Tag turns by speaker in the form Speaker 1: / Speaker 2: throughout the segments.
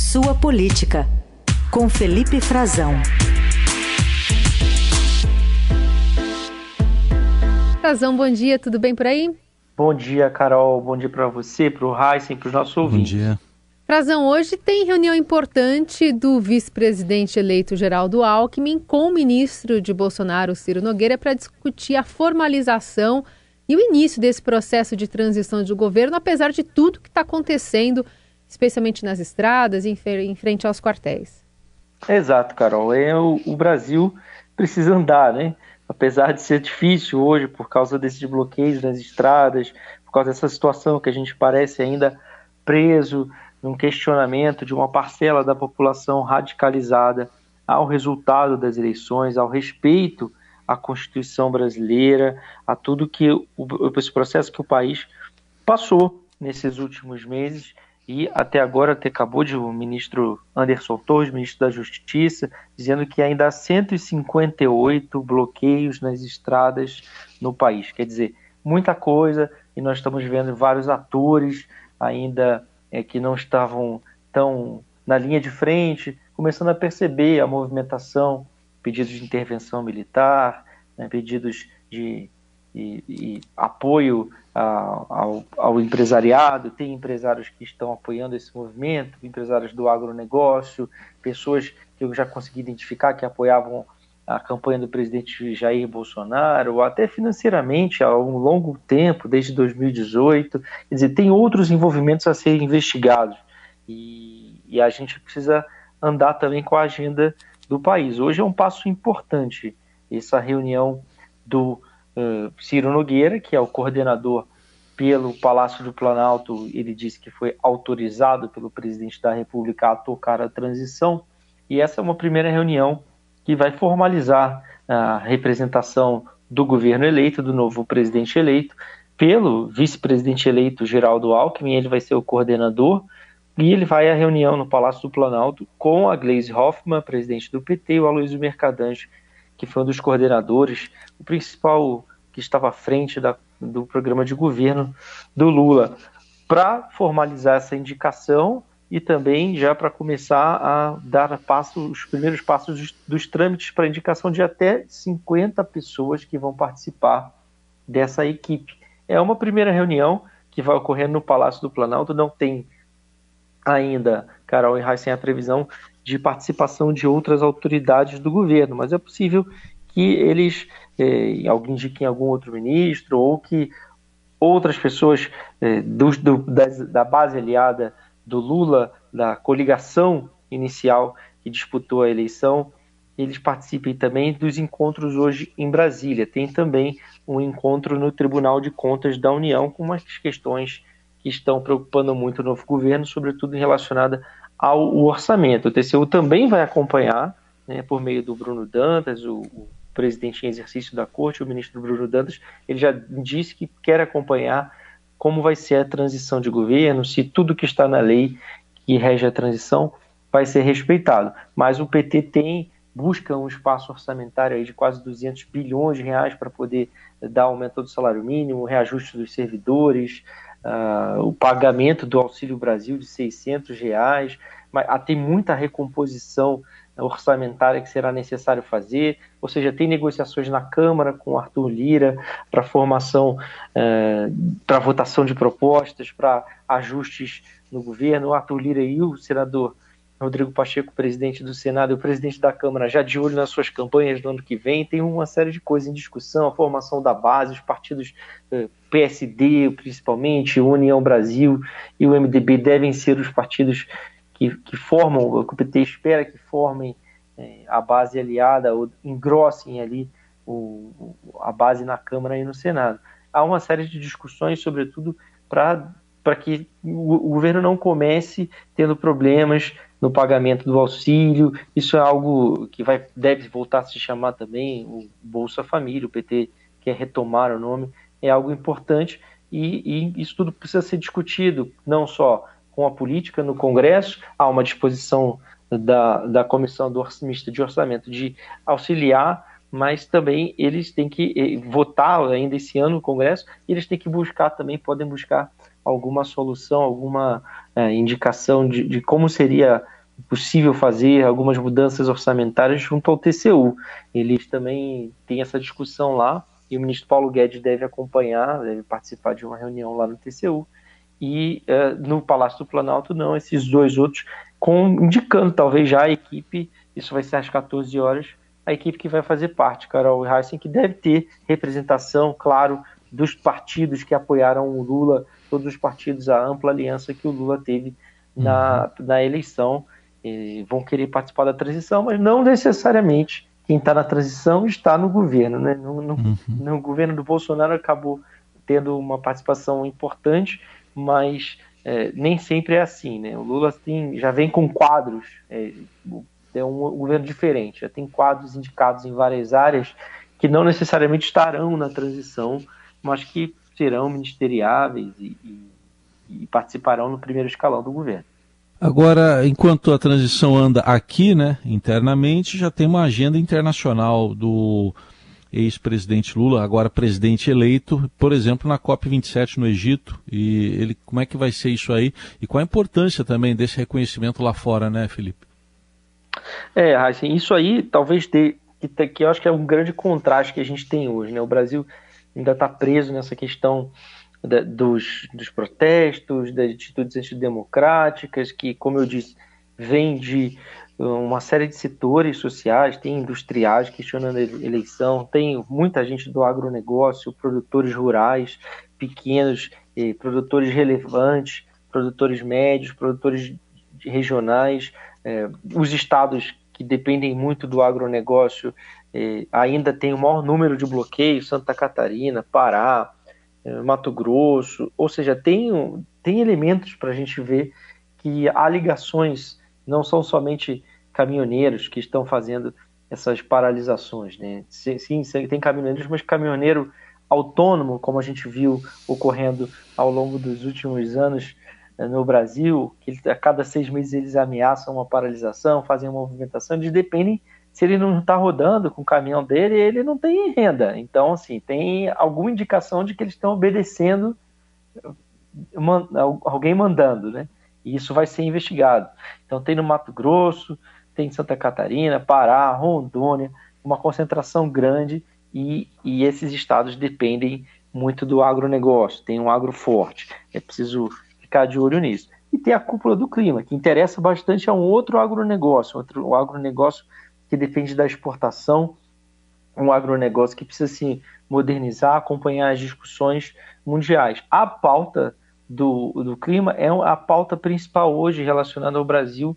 Speaker 1: Sua Política, com Felipe Frazão.
Speaker 2: Frazão, bom dia, tudo bem por aí?
Speaker 3: Bom dia, Carol. Bom dia para você, para o Heisen, para os nossos ouvintes.
Speaker 4: Bom dia.
Speaker 2: Frazão, hoje tem reunião importante do vice-presidente eleito Geraldo Alckmin com o ministro de Bolsonaro, Ciro Nogueira, para discutir a formalização e o início desse processo de transição de governo, apesar de tudo que está acontecendo, especialmente nas estradas e em frente aos quartéis.
Speaker 3: Exato, Carol. É, o, o Brasil precisa andar, né? Apesar de ser difícil hoje por causa desses bloqueios nas estradas, por causa dessa situação que a gente parece ainda preso num questionamento de uma parcela da população radicalizada ao resultado das eleições, ao respeito à Constituição brasileira, a tudo que o, esse processo que o país passou nesses últimos meses e até agora até acabou de o ministro Anderson Torres, ministro da Justiça, dizendo que ainda há 158 bloqueios nas estradas no país. Quer dizer, muita coisa e nós estamos vendo vários atores ainda é, que não estavam tão na linha de frente, começando a perceber a movimentação, pedidos de intervenção militar, né, pedidos de, de, de apoio a, ao, ao, empresariado, tem empresários que estão apoiando esse movimento, empresários do agronegócio, pessoas que eu já consegui identificar que apoiavam a campanha do presidente Jair Bolsonaro, até financeiramente há um longo tempo, desde 2018. Quer dizer, tem outros envolvimentos a serem investigados e, e a gente precisa andar também com a agenda do país. Hoje é um passo importante essa reunião do uh, Ciro Nogueira, que é o coordenador pelo Palácio do Planalto. Ele disse que foi autorizado pelo presidente da República a tocar a transição. E essa é uma primeira reunião que vai formalizar a representação do governo eleito, do novo presidente eleito, pelo vice-presidente eleito Geraldo Alckmin, ele vai ser o coordenador, e ele vai à reunião no Palácio do Planalto com a Gleisi Hoffmann, presidente do PT, e o Aloysio Mercadante, que foi um dos coordenadores, o principal estava à frente da, do programa de governo do Lula, para formalizar essa indicação e também já para começar a dar passo, os primeiros passos dos, dos trâmites para indicação de até 50 pessoas que vão participar dessa equipe. É uma primeira reunião que vai ocorrer no Palácio do Planalto, não tem ainda, Carol e Heisen, a previsão de participação de outras autoridades do governo, mas é possível que eles alguém indiquem algum outro ministro ou que outras pessoas eh, do, do, da, da base aliada do Lula, da coligação inicial que disputou a eleição, eles participem também dos encontros hoje em Brasília. Tem também um encontro no Tribunal de Contas da União com umas questões que estão preocupando muito o novo governo, sobretudo relacionada ao orçamento. O TCU também vai acompanhar, né, por meio do Bruno Dantas, o, o presidente em exercício da corte, o ministro Bruno Dantas, ele já disse que quer acompanhar como vai ser a transição de governo, se tudo que está na lei que rege a transição vai ser respeitado. Mas o PT tem busca um espaço orçamentário de quase 200 bilhões de reais para poder dar aumento do salário mínimo, reajuste dos servidores, uh, o pagamento do Auxílio Brasil de 600 reais, mas ah, tem muita recomposição orçamentária que será necessário fazer, ou seja, tem negociações na Câmara com Arthur Lira para formação, eh, para votação de propostas, para ajustes no governo. O Arthur Lira e o senador Rodrigo Pacheco, presidente do Senado, e o presidente da Câmara, já de olho nas suas campanhas do ano que vem, tem uma série de coisas em discussão, a formação da base, os partidos eh, PSD, principalmente, União Brasil e o MDB devem ser os partidos que, que formam, o PT espera que formem é, a base aliada ou engrossem ali o, a base na Câmara e no Senado. Há uma série de discussões, sobretudo, para que o, o governo não comece tendo problemas no pagamento do auxílio. Isso é algo que vai, deve voltar a se chamar também o Bolsa Família, o PT quer retomar o nome, é algo importante e, e isso tudo precisa ser discutido, não só com a política no Congresso, há uma disposição da, da Comissão do Mista de Orçamento de auxiliar, mas também eles têm que eh, votar ainda esse ano no Congresso, e eles têm que buscar também, podem buscar alguma solução, alguma é, indicação de, de como seria possível fazer algumas mudanças orçamentárias junto ao TCU. Eles também têm essa discussão lá e o ministro Paulo Guedes deve acompanhar, deve participar de uma reunião lá no TCU. E uh, no Palácio do Planalto, não, esses dois outros, com, indicando talvez já a equipe, isso vai ser às 14 horas, a equipe que vai fazer parte, Carol Heissen, que deve ter representação, claro, dos partidos que apoiaram o Lula, todos os partidos, a ampla aliança que o Lula teve na, uhum. na eleição, vão querer participar da transição, mas não necessariamente quem está na transição está no governo. Né? No, no, uhum. no, governo do Bolsonaro acabou tendo uma participação importante, mas é, nem sempre é assim. Né? O Lula tem, já vem com quadros, é, é um governo diferente, já tem quadros indicados em várias áreas que não necessariamente estarão na transição, mas que serão ministeriáveis e, e, e participarão no primeiro escalão do governo.
Speaker 4: Agora, enquanto a transição anda aqui, né, internamente, já tem uma agenda internacional do ex-presidente Lula, agora presidente eleito, por exemplo, na COP27 no Egito. E ele, como é que vai ser isso aí? E qual a importância também desse reconhecimento lá fora, né, Felipe?
Speaker 3: É, assim, isso aí talvez ter, que, que eu acho que é um grande contraste que a gente tem hoje, né? O Brasil ainda está preso nessa questão da, dos, dos protestos, das atitudes antidemocráticas, que, como eu disse, vem de uma série de setores sociais, tem industriais questionando a eleição, tem muita gente do agronegócio, produtores rurais, pequenos, eh, produtores relevantes, produtores médios, produtores regionais, eh, os estados que dependem muito do agronegócio eh, ainda tem o maior número de bloqueios, Santa Catarina, Pará, é, Mato Grosso, ou seja, tem, tem elementos para a gente ver que há ligações, não são somente caminhoneiros que estão fazendo essas paralisações. Né? Sim, tem caminhoneiros, mas caminhoneiro autônomo, como a gente viu ocorrendo ao longo dos últimos anos eh, no Brasil, que a cada seis meses eles ameaçam uma paralisação, fazem uma movimentação, eles dependem se ele não está rodando com o caminhão dele, ele não tem renda. Então, assim, tem alguma indicação de que eles estão obedecendo man, alguém mandando, né? E isso vai ser investigado. Então, tem no Mato Grosso, tem em Santa Catarina, Pará, Rondônia, uma concentração grande e, e esses estados dependem muito do agronegócio, tem um agro forte. É preciso ficar de olho nisso. E tem a cúpula do clima, que interessa bastante a um outro agronegócio, outro, o agronegócio que depende da exportação, um agronegócio que precisa se modernizar, acompanhar as discussões mundiais. A pauta do, do clima é a pauta principal hoje relacionada ao Brasil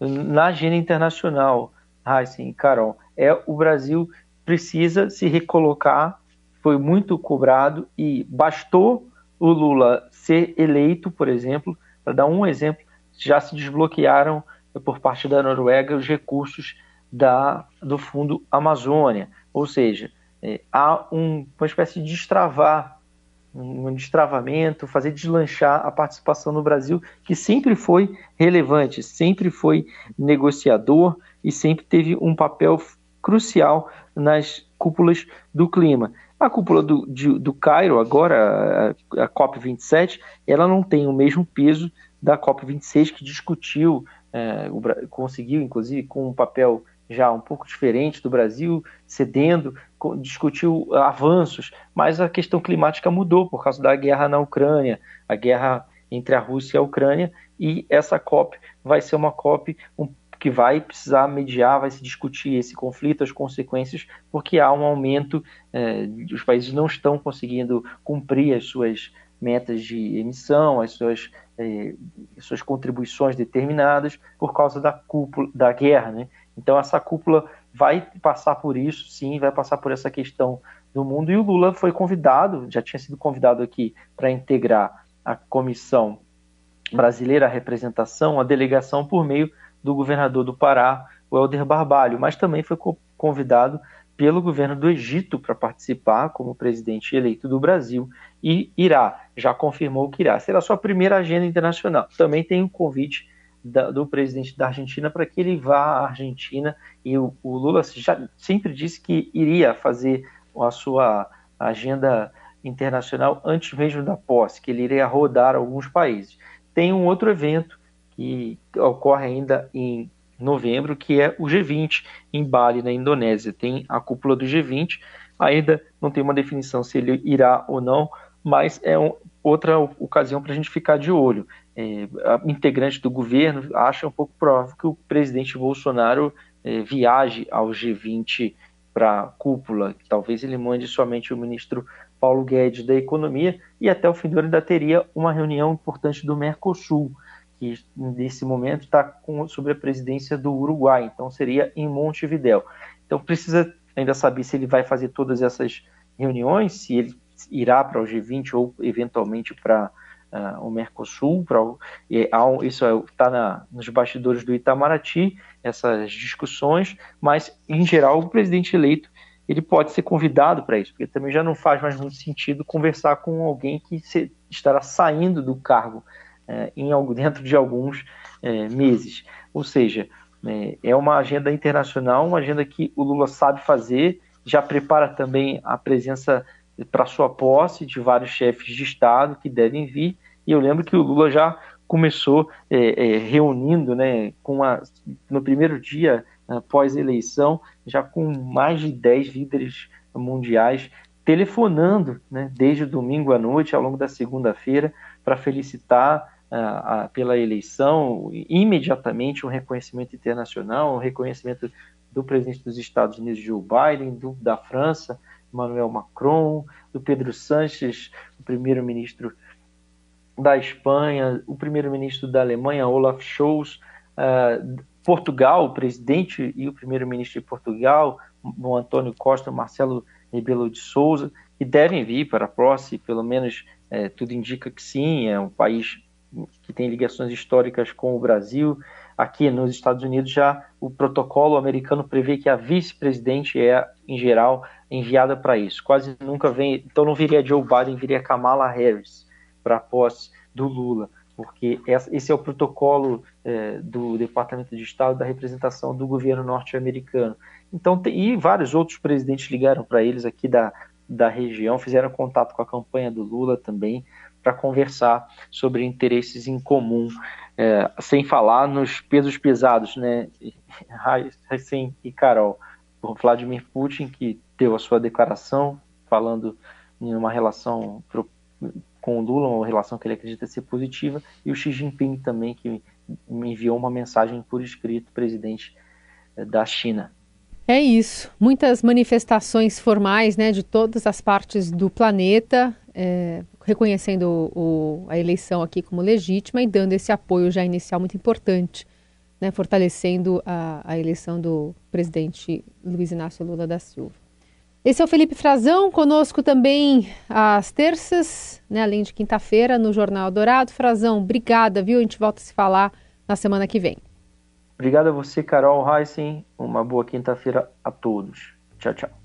Speaker 3: na agenda internacional. Heisen, Carol, é o Brasil precisa se recolocar, foi muito cobrado e bastou o Lula ser eleito, por exemplo, para dar um exemplo, já se desbloquearam por parte da Noruega os recursos da, do Fundo Amazônia. Ou seja, é, há um, uma espécie de destravar, um destravamento, fazer deslanchar a participação no Brasil, que sempre foi relevante, sempre foi negociador e sempre teve um papel crucial nas cúpulas do clima. A cúpula do, de, do Cairo, agora, a, a COP27, ela não tem o mesmo peso da COP26, que discutiu, é, o, conseguiu, inclusive, com um papel já um pouco diferente do Brasil, cedendo, discutiu avanços, mas a questão climática mudou por causa da guerra na Ucrânia, a guerra entre a Rússia e a Ucrânia, e essa COP vai ser uma COP que vai precisar mediar, vai se discutir esse conflito, as consequências, porque há um aumento, eh, os países não estão conseguindo cumprir as suas metas de emissão, as suas, eh, as suas contribuições determinadas por causa da cúpula da guerra, né? Então essa cúpula vai passar por isso, sim, vai passar por essa questão do mundo. E o Lula foi convidado, já tinha sido convidado aqui para integrar a comissão brasileira, a representação, a delegação por meio do governador do Pará, o Helder Barbalho, mas também foi convidado pelo governo do Egito para participar como presidente eleito do Brasil e irá, já confirmou que irá. Será sua primeira agenda internacional. Também tem um convite da, do presidente da Argentina para que ele vá à Argentina e o, o, Lula já sempre disse que iria fazer a sua agenda internacional antes mesmo da posse, que ele iria rodar alguns países. Tem um outro evento que ocorre ainda em novembro, que é o G20 em Bali, na Indonésia. Tem a cúpula do G20, ainda não tem uma definição se ele irá ou não, mas é um, outra ocasião para a gente ficar de olho. É, integrante do governo acha um pouco provável que o presidente Bolsonaro é, viaje ao G20 para a cúpula, talvez ele mande somente o ministro Paulo Guedes da Economia, e até o fim do ano ainda teria uma reunião importante do Mercosul, que nesse momento está sob a presidência do Uruguai, então seria em Montevidéu. Então precisa ainda saber se ele vai fazer todas essas reuniões, se ele irá para o G20 ou eventualmente para uh, o Mercosul. E, isso está é, nos bastidores do Itamaraty, essas discussões, mas em geral o presidente eleito ele pode ser convidado para isso, porque também já não faz mais muito sentido conversar com alguém que se, estará saindo do cargo uh, em dentro de alguns uh, meses. Ou seja, é uma agenda internacional, uma agenda que o Lula sabe fazer, já prepara também a presença para sua posse de vários chefes de Estado que devem vir. E eu lembro que o Lula já começou é, é, reunindo, né, com a, no primeiro dia após a eleição, já com mais de 10 líderes mundiais telefonando né, desde domingo à noite, ao longo da segunda-feira, para felicitar pela eleição, imediatamente um reconhecimento internacional, um reconhecimento do presidente dos Estados Unidos, Joe Biden, do, da França, Emmanuel Macron, do Pedro Sanches, o primeiro-ministro da Espanha, o primeiro-ministro da Alemanha, Olaf Scholz, uh, Portugal, o presidente e o primeiro-ministro de Portugal, o Antônio Costa, Marcelo Rebelo de Souza, que devem vir para a posse, pelo menos é, tudo indica que sim, é um país que tem ligações históricas com o Brasil. Aqui nos Estados Unidos já o protocolo americano prevê que a vice-presidente é, em geral, enviada para isso. Quase nunca vem, então não viria Joe Biden, viria Kamala Harris para a posse do Lula, porque esse é o protocolo é, do Departamento de Estado da representação do governo norte-americano. Então, e vários outros presidentes ligaram para eles aqui da, da região, fizeram contato com a campanha do Lula também para conversar sobre interesses em comum, é, sem falar nos pesos pesados, né, Heisen e Carol. O Vladimir Putin, que deu a sua declaração falando em uma relação com o Lula, uma relação que ele acredita ser positiva, e o Xi Jinping também, que me enviou uma mensagem por escrito, presidente é, da China.
Speaker 2: É isso. Muitas manifestações formais né, de todas as partes do planeta, é, reconhecendo o, a eleição aqui como legítima e dando esse apoio já inicial muito importante, né, fortalecendo a, a eleição do presidente Luiz Inácio Lula da Silva. Esse é o Felipe Frazão, conosco também às terças, né, além de quinta-feira, no Jornal Dourado. Frazão, obrigada, viu? A gente volta a se falar na semana que vem.
Speaker 3: Obrigado a você, Carol Heissen. Uma boa quinta-feira a todos. Tchau, tchau.